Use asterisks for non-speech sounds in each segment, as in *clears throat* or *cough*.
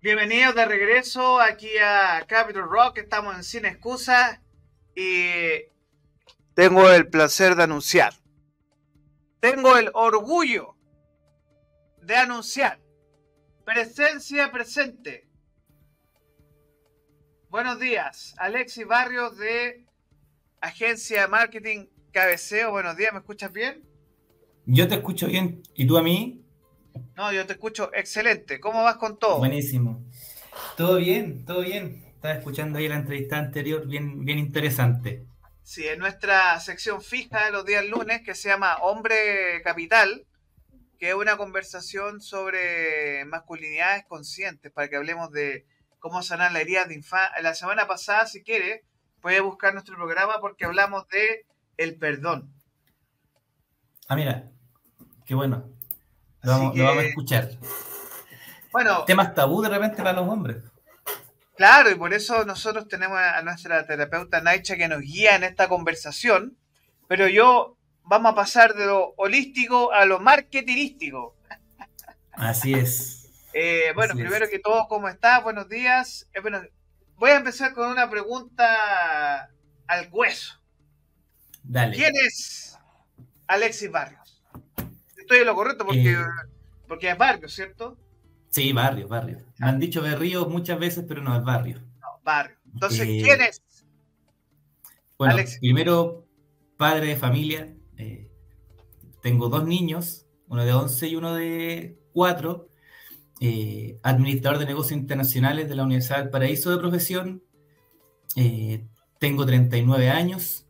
Bienvenidos de regreso aquí a Capitol Rock. Estamos en Sin Excusa y tengo el placer de anunciar. Tengo el orgullo de anunciar. Presencia presente. Buenos días, Alexis Barrios de Agencia de Marketing Cabeceo. Buenos días, ¿me escuchas bien? Yo te escucho bien. ¿Y tú a mí? No, yo te escucho excelente. ¿Cómo vas con todo? Buenísimo. Todo bien, todo bien. Estaba escuchando ahí la entrevista anterior, bien, bien interesante. Sí, en nuestra sección fija de los días lunes que se llama Hombre Capital, que es una conversación sobre masculinidades conscientes, para que hablemos de cómo sanar la herida de infancia. La semana pasada, si quiere, puede buscar nuestro programa porque hablamos de el perdón. Ah, mira, qué bueno. Lo vamos, a escuchar. Bueno. Temas tabú de repente para los hombres. Claro, y por eso nosotros tenemos a nuestra terapeuta Naicha que nos guía en esta conversación. Pero yo vamos a pasar de lo holístico a lo marketingístico. Así es. Eh, bueno, primero que todo, ¿cómo estás? Buenos días. Eh, bueno, voy a empezar con una pregunta al hueso. Dale. ¿Quién es Alexis Barrios? Estoy en lo correcto porque, eh, porque es barrio, ¿cierto? Sí, barrio, barrio. Me han dicho Berrío muchas veces, pero no es barrio. No, barrio. Entonces, eh, ¿quién es? Bueno, primero, padre de familia. Eh, tengo dos niños, uno de 11 y uno de 4. administrador de negocios internacionales de la Universidad del Paraíso de profesión. tengo 39 años.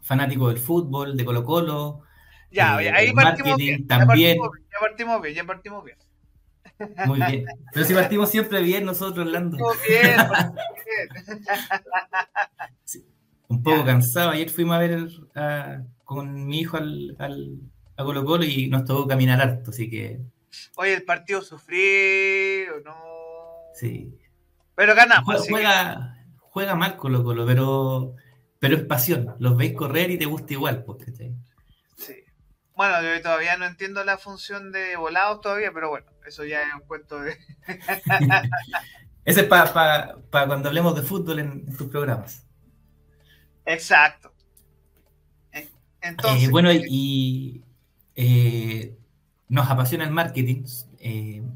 Fanático del fútbol, de Colo Colo, ya, ahí partimos bien. También. Ya partimos, bien, ya partimos bien. Muy bien. Pero si partimos siempre bien nosotros, Lando. bien, *laughs* Un poco cansado. Ayer fuimos a ver con mi hijo al, a Colo Colo y nos tocó caminar harto, así que. Oye, el partido sufrió, no. Sí. Pero ganamos. Juega, juega, mal Colo Colo, pero, pero es pasión. Los veis correr y te gusta igual, porque bueno, yo todavía no entiendo la función de volados todavía, pero bueno, eso ya es un cuento de... *laughs* Ese es para cuando hablemos de fútbol en, tus programas. Exacto. Eh, entonces... Eh, bueno, y eh, nos apasiona el marketing.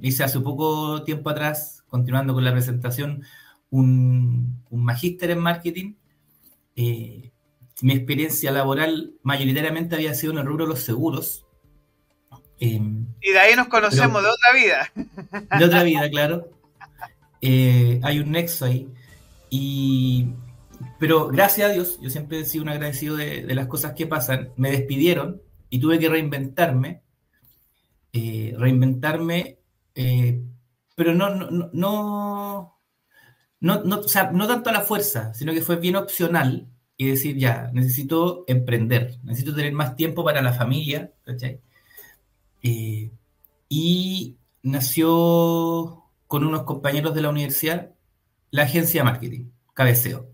hice hace poco tiempo atrás, continuando con la presentación, un, un magíster en marketing mi experiencia laboral mayoritariamente había sido en el rubro de los seguros. Em, y de ahí nos conocemos de otra vida. De otra vida, claro. Eh, hay un nexo ahí. Y, pero gracias a Dios, yo siempre he sido un agradecido de, las cosas que pasan. Me despidieron y tuve que reinventarme. Eh, reinventarme, eh, pero no, no, no, no, no, o sea, no tanto a la fuerza, sino que fue bien opcional y decir, ya, necesito emprender, necesito tener más tiempo para la familia. Eh, y nació con unos compañeros de la universidad la agencia de marketing, Cabeceo.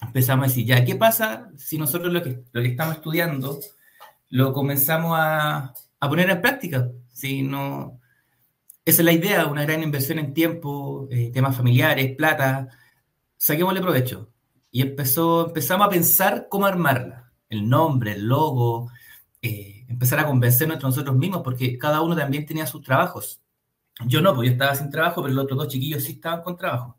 Empezamos a decir, ya, ¿qué pasa si nosotros lo que, lo que estamos estudiando lo comenzamos a, a poner en práctica? Si no, esa es la idea, una gran inversión en tiempo, eh, temas familiares, plata, saquémosle provecho y empezó, empezamos a pensar cómo armarla, el nombre, el logo, eh, empezar a convencernos entre nosotros mismos, porque cada uno también tenía sus trabajos. Yo no, porque yo estaba sin trabajo, pero los otros dos chiquillos sí estaban con trabajo.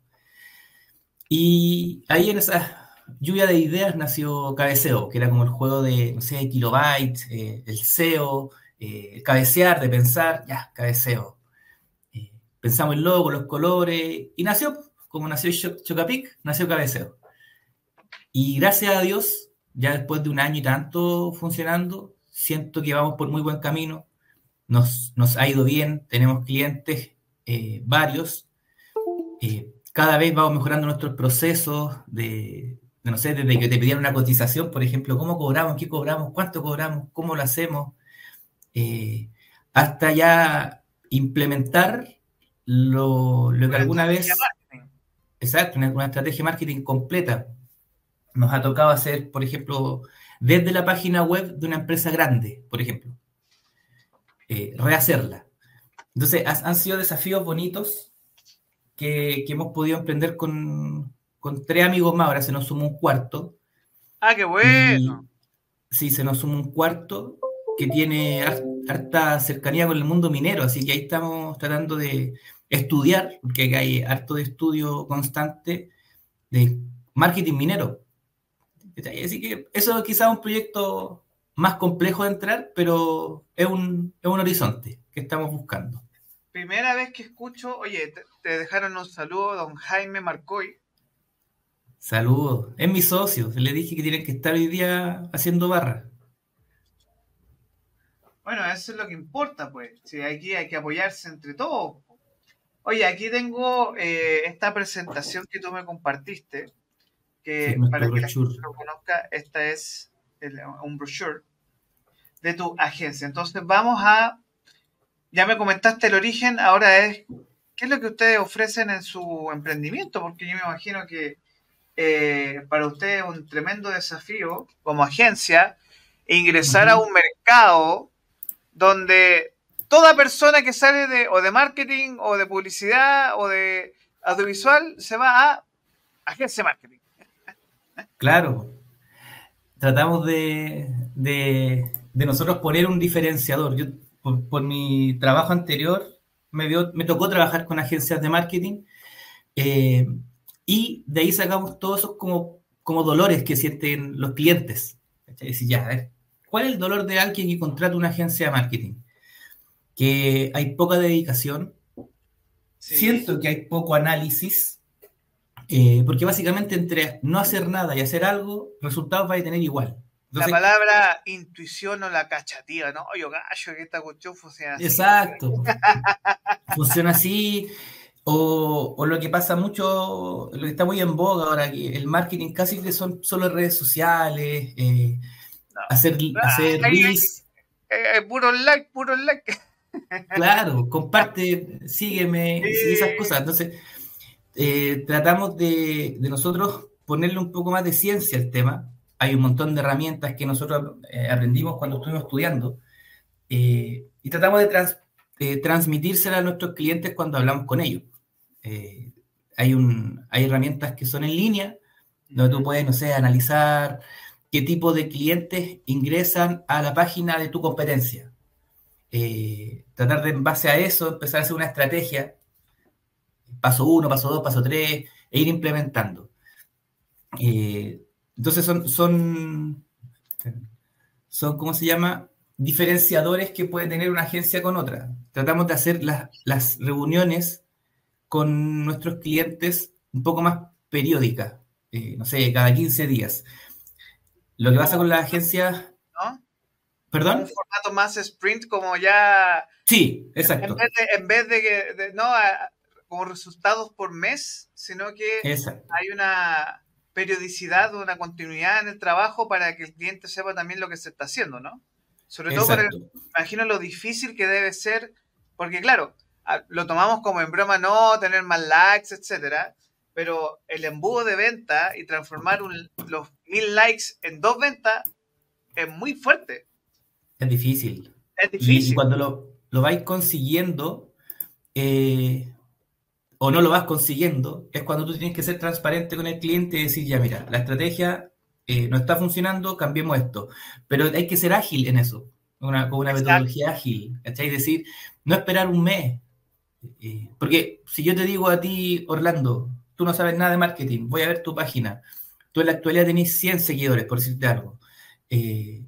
Y ahí en esa lluvia de ideas nació Cabeceo, que era como el juego de, no sé, kilobytes, eh, el SEO, eh, cabecear, de pensar, ya, Cabeceo. pensamos el logo, los colores, y nació, como nació Chocapic, nació Cabeceo. Y gracias a Dios, ya después de un año y tanto funcionando, siento que vamos por muy buen camino. Nos, nos ha ido bien, tenemos clientes eh, varios. Eh, cada vez vamos mejorando nuestros procesos de, no sé, desde que te pidieron una cotización, por ejemplo, cómo cobramos, qué cobramos, cuánto cobramos, cómo lo hacemos, eh, hasta ya implementar lo, lo que alguna vez... Exacto, una, una estrategia de marketing completa nos ha tocado hacer, por ejemplo, desde la página web de una empresa grande, por ejemplo, eh, rehacerla. Entonces, han sido desafíos bonitos que, hemos podido emprender con, tres amigos más. Ahora se nos suma un cuarto. Ah, qué bueno. sí, se nos suma un cuarto que tiene harta cercanía con el mundo minero, así que ahí estamos tratando de estudiar, porque hay harto de estudio constante de marketing minero. Así que eso quizás es un proyecto más complejo de entrar, pero es un, es un horizonte que estamos buscando primera vez que escucho, oye, te, dejaron un saludo, don Jaime Marcoy. Saludos, es mi socio, le dije que tienen que estar hoy día haciendo barra. Bueno, eso es lo que importa, pues. Si aquí hay que apoyarse entre todos. Oye, aquí tengo eh, esta presentación que tú me compartiste, que para que la gente lo conozca, esta es un brochure de tu agencia. Entonces vamos a ya me comentaste el origen, ahora es, ¿qué es lo que ustedes ofrecen en su emprendimiento? Porque yo me imagino que eh, para ustedes es un tremendo desafío como agencia ingresar a un mercado donde toda persona que sale de o de marketing o de publicidad o de audiovisual se va a agencia marketing. Claro. Tratamos de, de, de nosotros poner un diferenciador. Yo por, mi trabajo anterior, me, me tocó trabajar con agencias de marketing eh, y de ahí sacamos todos esos como, como dolores que sienten los clientes. Decir, ya, a ver, ¿cuál es el dolor de alguien que contrata una agencia de marketing? Que hay poca dedicación, siento que hay poco análisis, eh, porque básicamente entre no hacer nada y hacer algo, resultados va a tener igual la palabra intuición o la cachativa, ¿no? Yo gallo que esta cuestión funciona así. Exacto. *laughs* funciona así. O, lo que pasa mucho, lo que está muy en boga ahora, que el marketing casi que son solo redes sociales, eh, hacer, ah, hacer reels. Eh, puro like, puro like. *laughs* Claro, comparte, sígueme, esas cosas. Entonces, eh, tratamos de, de nosotros ponerle un poco más de ciencia al tema, hay un montón de herramientas que nosotros eh, aprendimos cuando estuvimos estudiando eh, y tratamos de transmitírselas a nuestros clientes cuando hablamos con ellos. Hay, un, hay herramientas que son en línea, donde tú puedes, no sé, analizar qué tipo de clientes ingresan a la página de tu competencia. tratar de, en base a eso, empezar a hacer una estrategia, paso uno, paso dos, paso tres, e ir implementando. Entonces son, son, son, ¿cómo se llama? Diferenciadores que puede tener una agencia con otra. Tratamos de hacer las, reuniones con nuestros clientes un poco más periódicas, eh, no sé, cada 15 días. Lo que pasa con las agencias... ¿No? ¿Perdón? Un formato más sprint como ya... Sí, exacto. En vez de, que, no, como resultados por mes, sino que hay una periodicidad una continuidad en el trabajo para que el cliente sepa también lo que se está haciendo, ¿no? Sobre todo, para imagino lo difícil que debe ser, porque claro, lo tomamos como en broma, no tener más likes, etcétera, pero el embudo de venta y transformar los mil likes en dos ventas es muy fuerte. Es difícil. Es difícil. Y cuando lo, lo vais consiguiendo, eh, o no lo vas consiguiendo, es cuando tú tienes que ser transparente con el cliente y decir, ya mira, la estrategia eh, no está funcionando, cambiemos esto. Pero hay que ser ágil en eso, una, con una metodología ágil, ¿cachai? Decir, no esperar un mes. Eh, porque si yo te digo a ti, Orlando, tú no sabes nada de marketing, voy a ver tu página, tú en la actualidad tenés 100 seguidores, por decirte algo. Eh,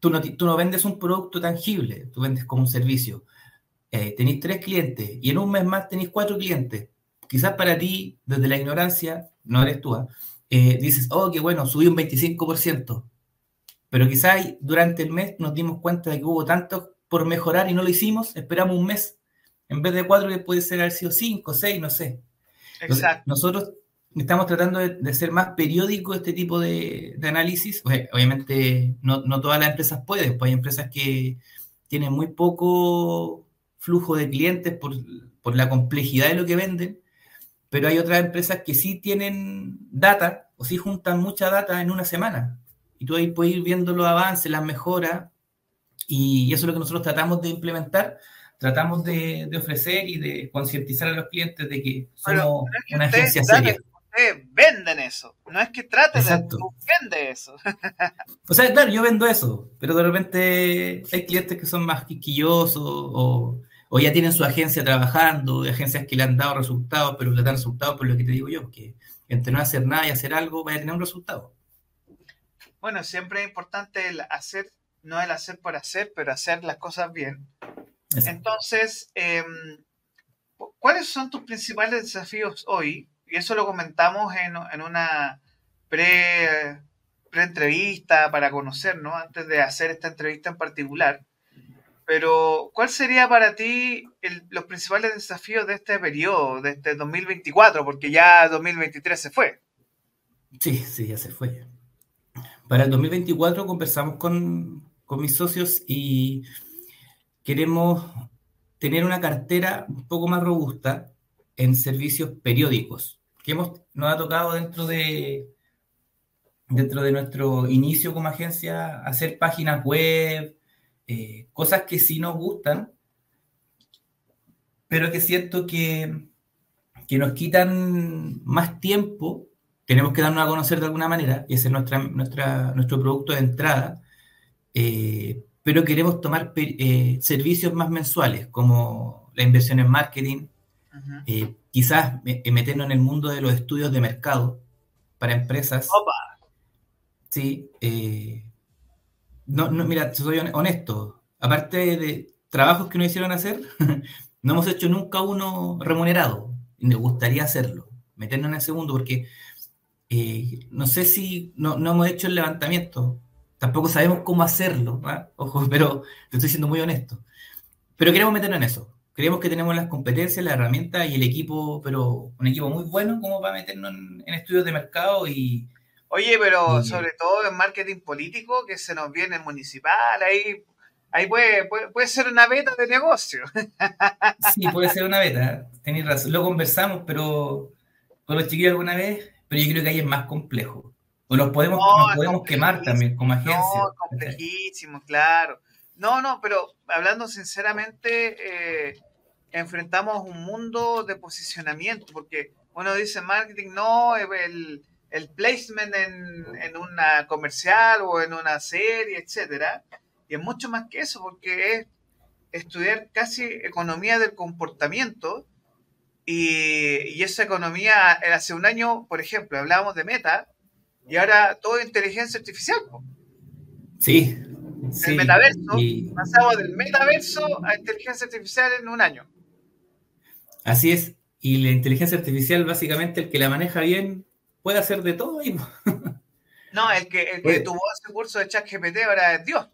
tú, no, tú no vendes un producto tangible, tú vendes como un servicio eh, tenéis tres clientes y en un mes más tenéis cuatro clientes, quizás para ti, desde la ignorancia, no eres tú, ¿ah? eh, dices, oh, qué bueno, subí un 25%, pero quizás durante el mes nos dimos cuenta de que hubo tanto por mejorar y no lo hicimos, esperamos un mes, en vez de cuatro que puede ser haber sido cinco, seis, no sé. Exacto. nosotros estamos tratando de, ser más periódico este tipo de, análisis. Obviamente no, no, todas las empresas pueden, pues hay empresas que tienen muy poco flujo de clientes por, la complejidad de lo que venden, pero hay otras empresas que sí tienen data o sí juntan mucha data en una semana. Y tú ahí puedes ir viendo los avances, las mejoras, y eso es lo que nosotros tratamos de implementar tratamos de, ofrecer y de concientizar a los clientes de que somos una agencia seria. Ustedes venden eso, no es que traten de tú vende eso. o sea, claro, yo vendo eso, pero de repente hay clientes que son más quisquillosos o, o ya tienen su agencia trabajando, de agencias que le han dado resultados, pero le dan resultados por lo que te digo yo, que entre no hacer nada y hacer algo, vaya a tener un resultado. Bueno, siempre es importante el hacer, no el hacer por hacer, pero hacer las cosas bien. Entonces, em, ¿cuáles son tus principales desafíos hoy? Y eso lo comentamos en, una pre, entrevista para conocernos, antes de hacer esta entrevista en particular. Pero, ¿cuál sería para ti los principales desafíos de este periodo, de este 2024? Porque ya 2023 se fue. Sí, sí, ya se fue. Para el 2024 conversamos con, con mis socios y queremos tener una cartera un poco más robusta en servicios periódicos, que hemos, nos ha tocado dentro de, dentro de nuestro inicio como agencia hacer páginas web, eh, cosas que sí nos gustan, pero que siento que, que nos quitan más tiempo, tenemos que darnos a conocer de alguna manera, y ese es nuestra, nuestra, nuestro producto de entrada, eh, pero queremos tomar eh, servicios más mensuales, como la inversión en marketing, quizás meternos en el mundo de los estudios de mercado para empresas. Sí, eh, no, no, mira, soy honesto, aparte de trabajos que nos hicieron hacer, *laughs* no hemos hecho nunca uno remunerado, y me gustaría hacerlo, meternos en ese mundo, porque no sé si no, no hemos hecho el levantamiento, Tampoco sabemos cómo hacerlo, ojo, *laughs* pero te estoy siendo muy honesto. Pero queremos meternos en eso. Creemos que tenemos las competencias, la herramienta y el equipo, pero un equipo muy bueno como para meternos en, estudios de mercado y... Oye, pero sobre todo en marketing político, que se nos viene municipal, ahí, ahí puede, puede, ser una beta de negocio. *laughs* Sí, puede ser una beta, tenéis razón. Lo conversamos, pero con los chiquillos alguna vez, pero yo creo que ahí es más complejo. O nos podemos, podemos quemar también como agencia. No, complejísimo, claro. No, no, pero hablando sinceramente, eh, enfrentamos un mundo de posicionamiento, porque uno dice marketing, no, el, el placement en, en, una comercial o en una serie, etcétera. Y es mucho más que eso, porque es estudiar casi economía del comportamiento. Y, y esa economía, hace un año, por ejemplo, hablábamos de meta, y ahora todo es inteligencia artificial. Sí. El metaverso, pasamos del metaverso a inteligencia artificial en un año. Así es. Y la inteligencia artificial, básicamente, el que la maneja bien puede hacer de todo. Y... *laughs* no, el que, el que tuvo ese curso de ChatGPT ahora es Dios.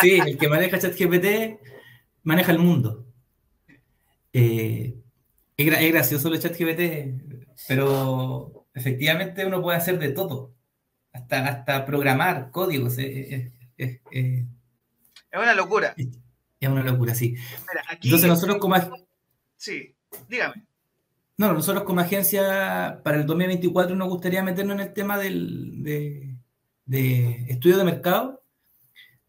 sí, el que maneja ChatGPT maneja el mundo. Eh, es, es, gracioso el ChatGPT, pero efectivamente uno puede hacer de todo, hasta, hasta programar códigos. Es, una locura. Es una locura, sí. Entonces nosotros como... Sí, dígame. No, nosotros como agencia para el 2024 nos gustaría meternos en el tema del, de, de estudio de mercado,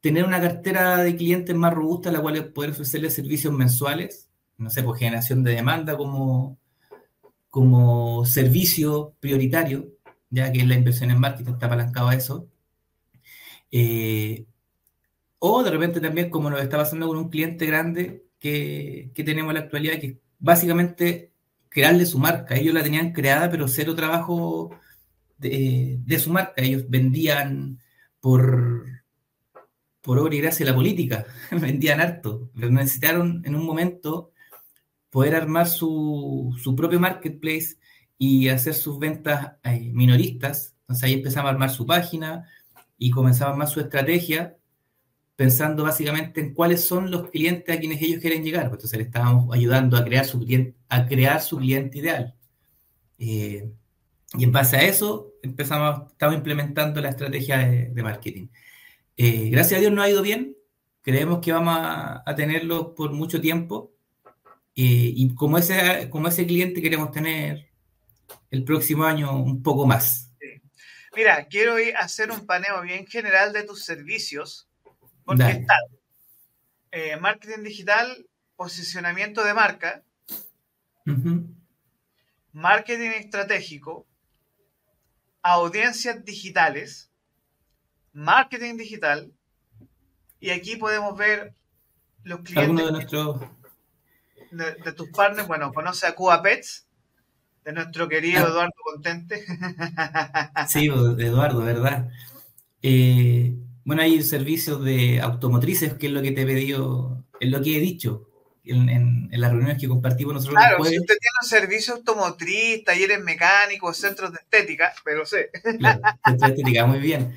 tener una cartera de clientes más robusta a la cual poder ofrecerle servicios mensuales, no sé, por generación de demanda como como servicio prioritario, ya que la inversión en marketing está apalancado a eso. Eh, o de repente también, como nos está pasando con un cliente grande que, tenemos en la actualidad, que básicamente crearle su marca. Ellos la tenían creada, pero cero trabajo de, su marca. Ellos vendían por, por obra y gracia la política, *laughs* vendían harto, pero necesitaron en un momento poder armar su, propio marketplace y hacer sus ventas eh, minoristas. Entonces ahí empezamos a armar su página y comenzaba a armar su estrategia pensando básicamente en cuáles son los clientes a quienes ellos quieren llegar. Pues entonces le estábamos ayudando a crear su cliente, a crear su cliente ideal. Eh, y en base a eso empezamos, estamos implementando la estrategia de, marketing. Eh, gracias a Dios nos ha ido bien. Creemos que vamos a, a tenerlo por mucho tiempo. Eh, y como ese, como ese cliente queremos tener el próximo año un poco más. Mira, quiero hacer un paneo bien general de tus servicios, porque están eh, marketing digital, posicionamiento de marca, marketing estratégico, audiencias digitales, marketing digital, y aquí podemos ver los clientes de, nuestros... de, tus partners. Bueno, conoce a Cuba Pets, de nuestro querido ah. Eduardo Contente. *laughs* sí, Eduardo, ¿verdad? Eh, bueno, hay servicios de automotrices, que es lo que te he pedido, es lo que he dicho en, las reuniones que compartimos nosotros. Claro, si usted tiene un servicio automotriz, talleres mecánicos, centros de estética, pero sé. Claro, centros de estética, muy bien.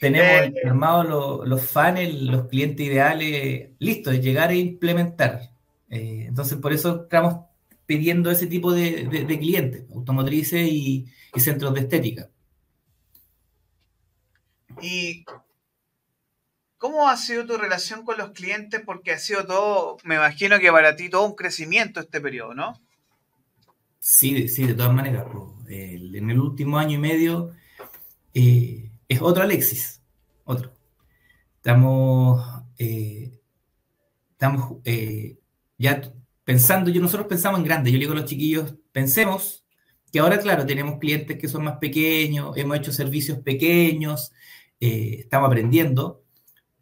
Tenemos eh, armados los, funnels, los clientes ideales, listos, de llegar e implementar. Eh, entonces, por eso estamos pidiendo ese tipo de, clientes, automotrices y, y centros de estética. Y ¿Cómo ha sido tu relación con los clientes? Porque ha sido todo, me imagino que para ti todo un crecimiento este periodo, ¿no? Sí, sí, de todas maneras. en el último año y medio eh, es otro Alexis, otro. Estamos, eh, estamos eh, ya pensando, yo nosotros pensamos en grande, yo digo a los chiquillos, pensemos que ahora, claro, tenemos clientes que son más pequeños, hemos hecho servicios pequeños, estamos aprendiendo,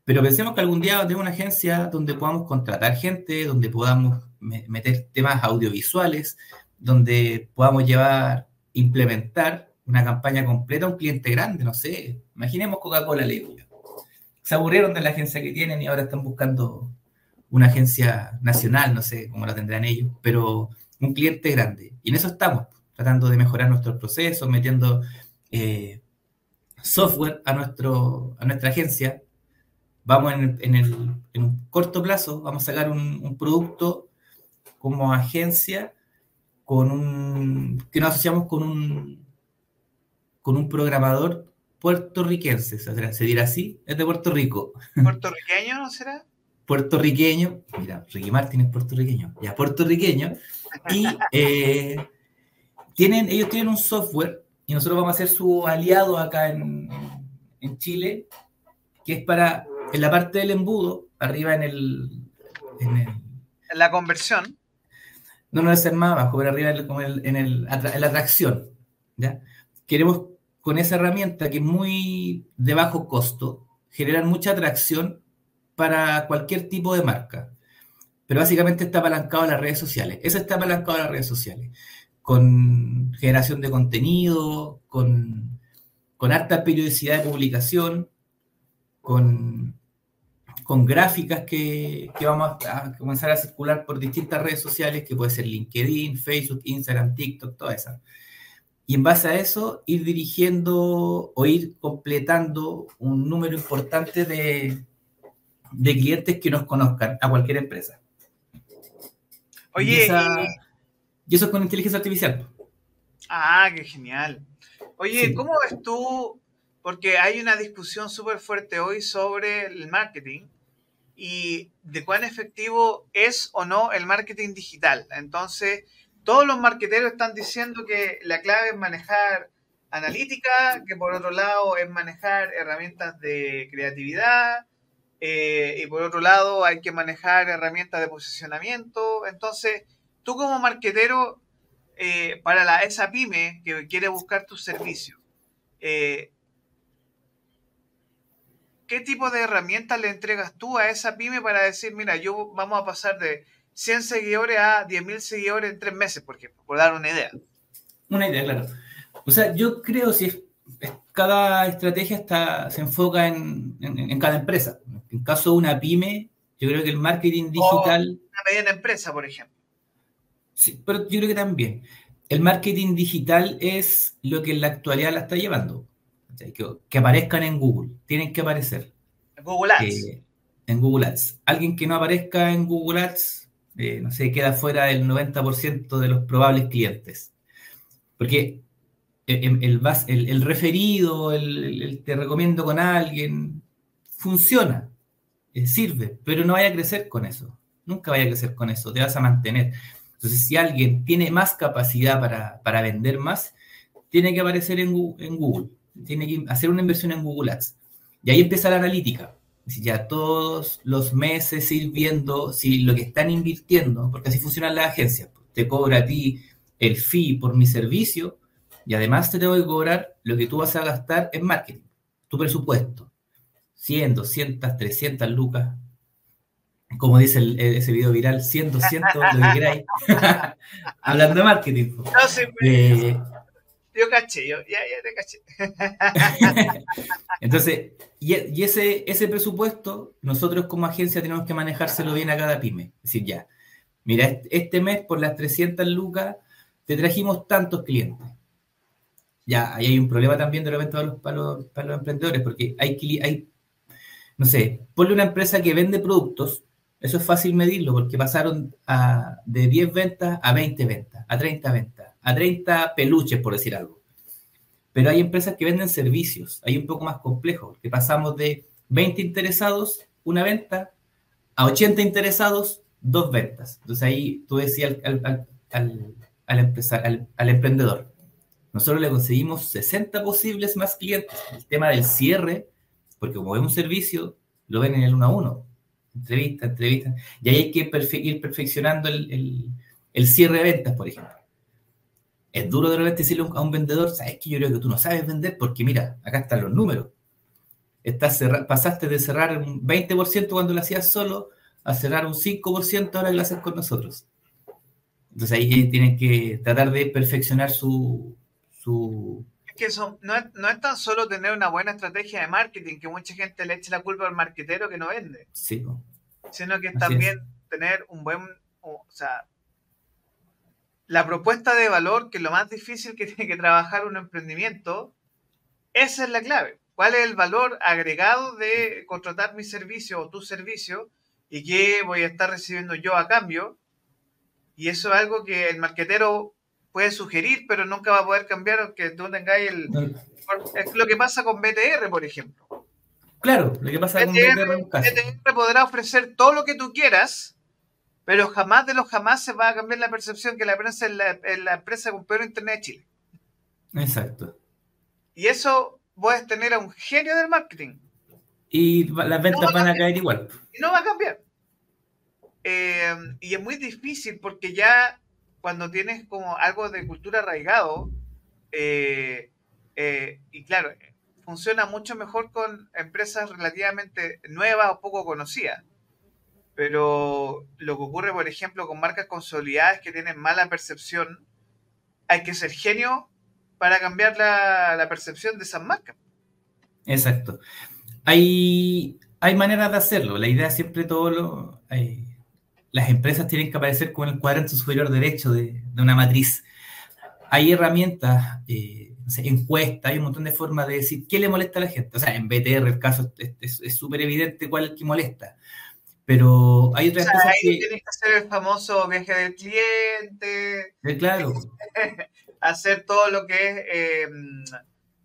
pero pensemos que algún día tenemos una agencia donde podamos contratar gente, donde podamos meter temas audiovisuales, donde podamos llevar, implementar una campaña completa a un cliente grande, no sé. Imaginemos Coca-Cola, le Se aburrieron de la agencia que tienen y ahora están buscando una agencia nacional, no sé cómo la tendrán ellos, pero un cliente grande. Y en eso estamos, tratando de mejorar nuestros procesos, metiendo eh, software a, nuestro, a nuestra agencia vamos en, el, en un corto plazo, vamos a sacar un, producto como agencia con un, que nos asociamos con un, con un programador puertorriquense, se dirá así, es de Puerto Rico. *laughs* ¿Puertorriqueño no será? Puertorriqueño, mira, Ricky Martin es puertorriqueño, ya puertorriqueño, y *laughs* eh, tienen, ellos tienen un software y nosotros vamos a ser su aliado acá en, en Chile, que es para en la parte del embudo, arriba en el. En, la conversión. No, no es ser más abajo, pero arriba en, el, la atracción. ¿ya? Queremos con esa herramienta que es muy de bajo costo, generar mucha atracción para cualquier tipo de marca. Pero básicamente está apalancado a las redes sociales. Eso está apalancado a las redes sociales. Con generación de contenido, con, con alta periodicidad de publicación, con con gráficas que, vamos a comenzar a circular por distintas redes sociales, que puede ser LinkedIn, Facebook, Instagram, TikTok, todas esas. Y en base a eso, ir dirigiendo o ir completando un número importante de, clientes que nos conozcan a cualquier empresa. Oye, y, eso es con inteligencia artificial. Ah, qué genial. Oye, ¿cómo ves tú porque hay una discusión súper fuerte hoy sobre el marketing y de cuán efectivo es o no el marketing digital. Entonces, todos los marketeros están diciendo que la clave es manejar analítica, que por otro lado es manejar herramientas de creatividad, eh, y por otro lado hay que manejar herramientas de posicionamiento. Entonces, tú como marketero, eh, para la, esa pyme que quiere buscar tus servicios, eh, ¿qué tipo de herramientas le entregas tú a esa pyme para decir, mira, yo vamos a pasar de 100 seguidores a 10.000 seguidores en tres meses, por ejemplo, por dar una idea? Una idea, claro. O sea, yo creo si es, cada estrategia está, se enfoca en, cada empresa. En caso de una pyme, yo creo que el marketing digital... una mediana empresa, por ejemplo. Sí, pero yo creo que también. El marketing digital es lo que en la actualidad la está llevando. Que, aparezcan en Google, tienen que aparecer. En Google Ads. Eh, en Google Ads. Alguien que no aparezca en Google Ads, eh, no sé, queda fuera del 90% de los probables clientes. Porque el, el, referido, el, te recomiendo con alguien, funciona, eh, sirve, pero no vaya a crecer con eso. Nunca vaya a crecer con eso, te vas a mantener. Entonces, si alguien tiene más capacidad para, vender más, tiene que aparecer en, en Google tiene que hacer una inversión en Google Ads. Y ahí empieza la analítica. ya todos los meses ir viendo si lo que están invirtiendo, porque así funcionan las agencias, te cobra a ti el fee por mi servicio y además te tengo que cobrar lo que tú vas a gastar en marketing, tu presupuesto. 100, 200, 300 lucas. Como dice ese video viral, 100, 200, lo que queráis. *laughs* *laughs* Hablando de marketing. No, sí, eh, yo caché, yo ya, ya te caché. *laughs* Entonces, y, ese, ese presupuesto, nosotros como agencia tenemos que manejárselo bien a cada pyme. Es decir, ya, mira, este mes por las 300 lucas te trajimos tantos clientes. Ya, ahí hay un problema también de repente para los, para los, para los emprendedores, porque hay, hay, no sé, ponle una empresa que vende productos, eso es fácil medirlo, porque pasaron de 10 ventas a 20 ventas, a 30 ventas a 30 peluches, por decir algo. Pero hay empresas que venden servicios, hay un poco más complejo, que pasamos de 20 interesados, una venta, a 80 interesados, dos ventas. Entonces ahí tú decías al, al, al, al, emprendedor, nosotros le conseguimos 60 posibles más clientes. El tema del cierre, porque como es un servicio, lo ven en el uno a uno. Entrevista, entrevista. Y ahí hay que ir perfeccionando el, el cierre de ventas, por ejemplo es duro de repente decirle a un vendedor, sabes que yo creo que tú no sabes vender porque mira, acá están los números. Estás pasaste de cerrar un 20% cuando lo hacías solo a cerrar un 5% ahora que lo haces con nosotros. Entonces ahí tienen que tratar de perfeccionar su... su... Es que eso no es, no es tan solo tener una buena estrategia de marketing, que mucha gente le eche la culpa al marquetero que no vende. Sí. Sino que es también tener un buen, o sea, la propuesta de valor, que es lo más difícil que *laughs* tiene que trabajar un emprendimiento, esa es la clave. ¿Cuál es el valor agregado de contratar mi servicio o tu servicio y qué voy a estar recibiendo yo a cambio? Y eso es algo que el marquetero puede sugerir, pero nunca va a poder cambiar aunque tú tengáis el... Es lo que pasa con BTR, por ejemplo. Claro, lo que pasa con BTR. BTR podrá ofrecer todo lo que tú quieras, pero jamás de los jamás se va a cambiar la percepción que la prensa es la, empresa con peor internet de Chile. Exacto. Y eso puedes tener a un genio del marketing. Y las ventas van a caer igual. Y no va a cambiar. Eh, y es muy difícil porque ya cuando tienes como algo de cultura arraigado, eh, eh, y claro, funciona mucho mejor con empresas relativamente nuevas o poco conocidas. Pero lo que ocurre, por ejemplo, con marcas consolidadas que tienen mala percepción, hay que ser genio para cambiar la, percepción de esas marcas. Exacto. Hay, hay maneras de hacerlo. La idea siempre todo lo... las empresas tienen que aparecer con el cuadrante superior derecho de, una matriz. Hay herramientas, eh, encuestas, hay un montón de formas de decir qué le molesta a la gente. O sea, en BTR el caso es súper evidente cuál es el que molesta. Pero hay otras cosas ahí que... Tienes que hacer el famoso viaje del cliente. claro. *laughs* hacer todo lo que es em,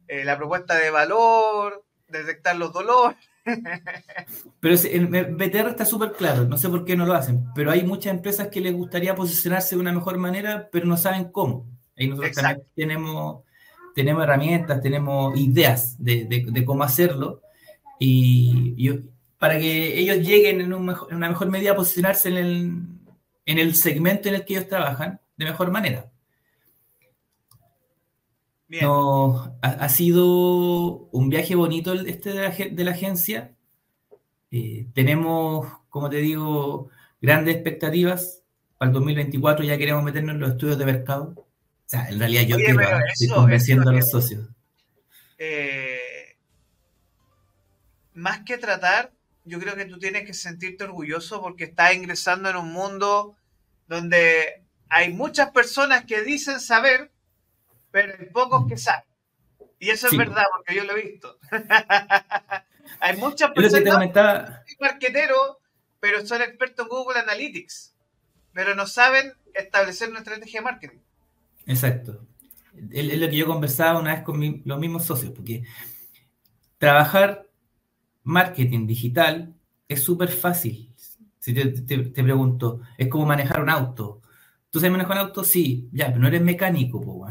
eh, la propuesta de valor, detectar los dolores. *laughs* pero en BTR está súper claro, no sé por qué no lo hacen, pero hay muchas empresas que les gustaría posicionarse de una mejor manera, pero no saben cómo. Ahí nosotros también tenemos, tenemos herramientas, tenemos ideas de, de, cómo hacerlo. Y, y, para que ellos lleguen en, una mejor medida a posicionarse en el, en el, segmento en el que ellos trabajan de mejor manera. ha, sido un viaje bonito este de la, agencia. Eh, tenemos, como te digo, grandes expectativas. Para el 2024 ya queremos meternos en los estudios de mercado. O sea, en realidad yo estoy, convenciendo a los socios. Eh, más que tratar yo creo que tú tienes que sentirte orgulloso porque estás ingresando en un mundo donde hay muchas personas que dicen saber, pero hay pocos que saben. Y eso es verdad, porque yo lo he visto. *laughs* hay muchas personas que son marqueteros, pero son expertos en Google Analytics, pero no saben establecer una estrategia de marketing. Exacto. Es lo que yo conversaba una vez con los mismos socios, porque trabajar marketing digital es súper fácil. Si te, pregunto, es como manejar un auto. ¿Tú sabes manejar un auto? Sí, ya, pero no eres mecánico,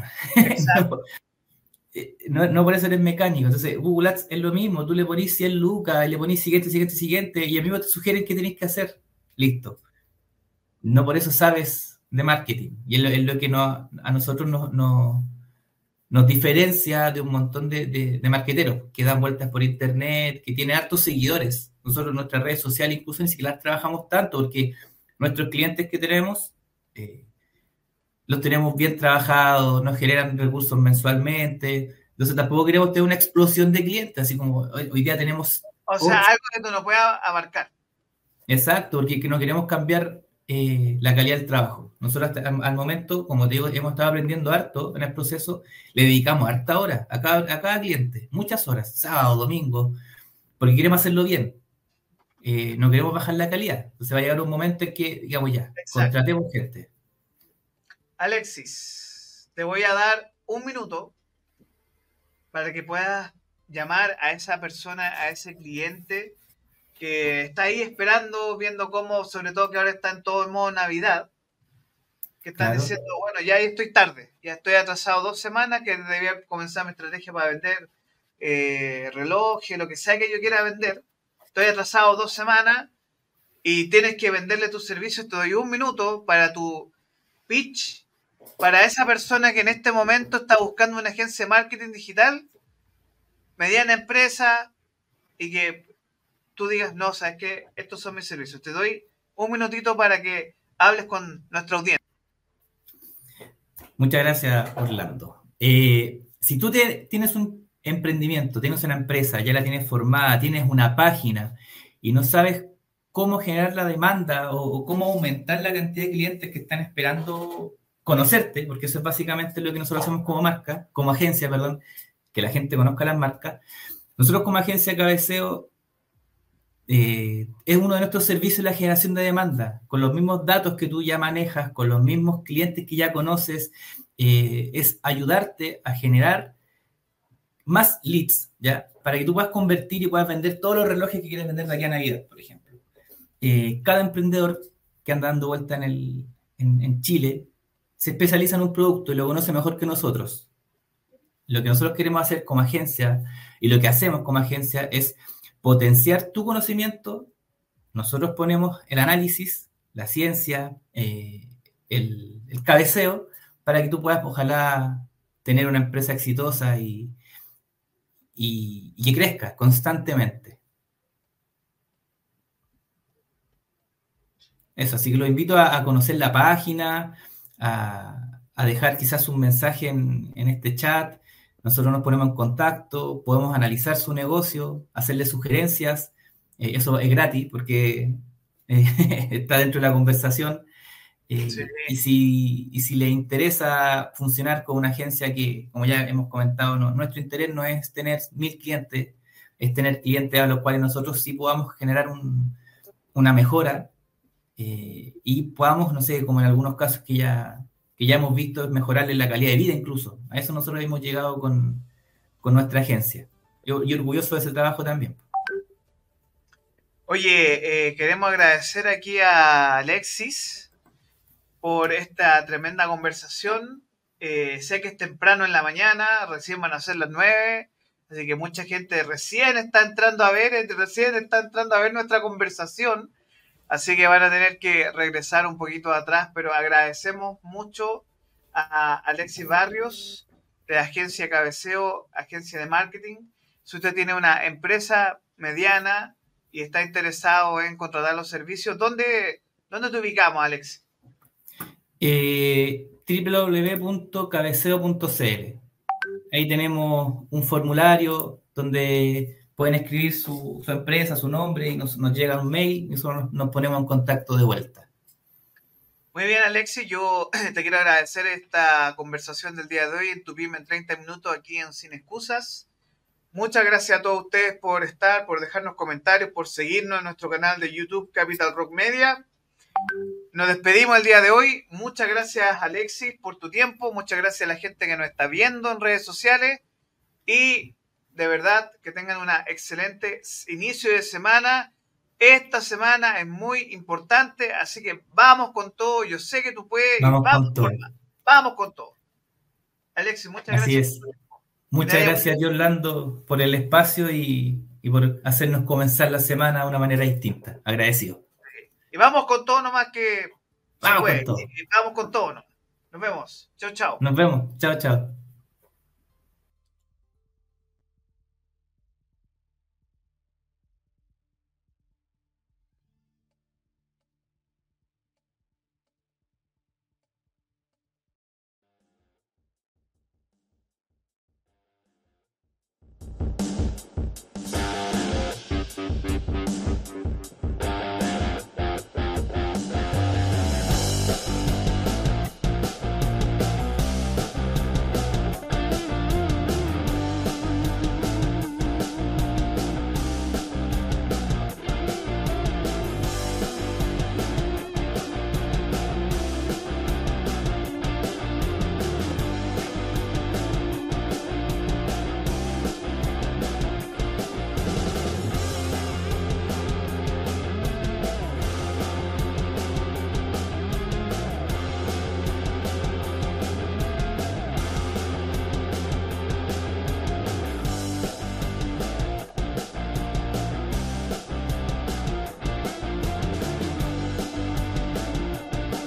eh, *laughs* no, no por eso eres mecánico. Entonces, Google Ads es lo mismo. Tú le pones 100 lucas y le pones siguiente, siguiente, siguiente, y a mí te sugieren qué tenéis que hacer. Listo. No por eso sabes de marketing. Y es lo, que no, a nosotros nos, nos, diferencia de un montón de, de, marqueteros que dan vueltas por internet, que tienen hartos seguidores. Nosotros, nuestras redes sociales, incluso ni siquiera las trabajamos tanto, porque nuestros clientes que tenemos. Eh, los tenemos bien trabajados, nos generan recursos mensualmente. Entonces tampoco queremos tener una explosión de clientes, así como hoy, día tenemos... O sea, algo que tú no puedas abarcar. Exacto, porque no queremos cambiar eh, la calidad del trabajo. Nosotros al, momento, como te digo, hemos estado aprendiendo harto en el proceso, le dedicamos harta hora a cada, a cada cliente, muchas horas, sábado, domingo, porque queremos hacerlo bien. Eh, no queremos bajar la calidad. Entonces va a llegar un momento en que, digamos ya, contratemos gente. Alexis, te voy a dar un minuto para que puedas llamar a esa persona, a ese cliente que está ahí esperando, viendo cómo, sobre todo que ahora está en todo el modo Navidad, que están diciendo, bueno, ya estoy tarde, ya estoy atrasado dos semanas, que debía comenzar mi estrategia para vender eh, relojes, lo que sea que yo quiera vender. Estoy atrasado dos semanas y tienes que venderle tus servicios, te doy un minuto para tu pitch para esa persona que en este momento está buscando una agencia de marketing digital, mediana empresa, y que tú digas, no, sabes que estos son mis servicios. Te doy un minutito para que hables con nuestra audiencia. Muchas gracias, Orlando. Eh, si tú tienes un emprendimiento, tienes una empresa, ya la tienes formada, tienes una página y no sabes cómo generar la demanda o cómo aumentar la cantidad de clientes que están esperando conocerte, porque eso es básicamente lo que nosotros hacemos como marca, como agencia, perdón, que la gente conozca las marcas. Nosotros como agencia Cabeceo eh, es uno de nuestros servicios la generación de demanda, con los mismos datos que tú ya manejas, con los mismos clientes que ya conoces, eh, es ayudarte a generar más leads, ¿ya? Para que tú puedas convertir y puedas vender todos los relojes que quieres vender de aquí a Navidad, por ejemplo. Eh, cada emprendedor que anda dando vuelta en, el, en Chile se especializa en un producto y lo conoce mejor que nosotros. Lo que nosotros queremos hacer como agencia y lo que hacemos como agencia es potenciar tu conocimiento. Nosotros ponemos el análisis, la ciencia, eh, el, cabeceo, para que tú puedas, ojalá, tener una empresa exitosa y, y, que crezca constantemente. Eso, así que los invito a conocer la página, a, dejar quizás un mensaje en, este chat. Nosotros nos ponemos en contacto, podemos analizar su negocio, hacerle sugerencias. Eh, eso es gratis porque *laughs* eh, está dentro de la conversación. Eh, y, si, y si le interesa funcionar con una agencia que, como ya hemos comentado, nuestro interés no es tener mil clientes, es tener clientes a los cuales nosotros sí podamos generar una mejora eh, y podamos, no sé, como en algunos casos que ya, que ya hemos visto, mejorarle la calidad de vida incluso. A eso nosotros hemos llegado con, con nuestra agencia. Yo, orgulloso de ese trabajo también. Oye, eh, queremos agradecer aquí a Alexis por esta tremenda conversación. Eh, sé que es temprano en la mañana, recién van a ser las nueve, así que mucha gente recién está entrando a ver, recién está entrando a ver nuestra conversación. Así que van a tener que regresar un poquito atrás, pero agradecemos mucho a Alexis Barrios de agencia Cabeceo, agencia de marketing. Si usted tiene una empresa mediana y está interesado en contratar los servicios, ¿dónde, dónde te ubicamos, Alex? Eh, www.cabeceo.cl. Ahí tenemos un formulario donde pueden escribir su, empresa, su nombre y nos, llega un mail y nosotros nos, ponemos en contacto de vuelta. Muy bien, Alexi, yo *clears throat* te quiero agradecer esta conversación del día de hoy en tu PYME en 30 minutos aquí en Sin Excusas. Muchas gracias a todos ustedes por estar, por dejarnos comentarios, por seguirnos en nuestro canal de YouTube Capital Rock Media. Nos despedimos el día de hoy. Muchas gracias, Alexis, por tu tiempo. Muchas gracias a la gente que nos está viendo en redes sociales. Y de verdad que tengan un excelente inicio de semana. Esta semana es muy importante, así que vamos con todo. Yo sé que tú puedes. Vamos, con todo. Vamos con todo. Alexis, muchas así gracias. Es. Muchas gracias, Orlando, por el espacio y, por hacernos comenzar la semana de una manera distinta. Agradecido. Y vamos con todo nomás que... Vamos con todo. Y vamos con todo. Nomás. Nos vemos. Chao, chao. Nos vemos. Chao, chao.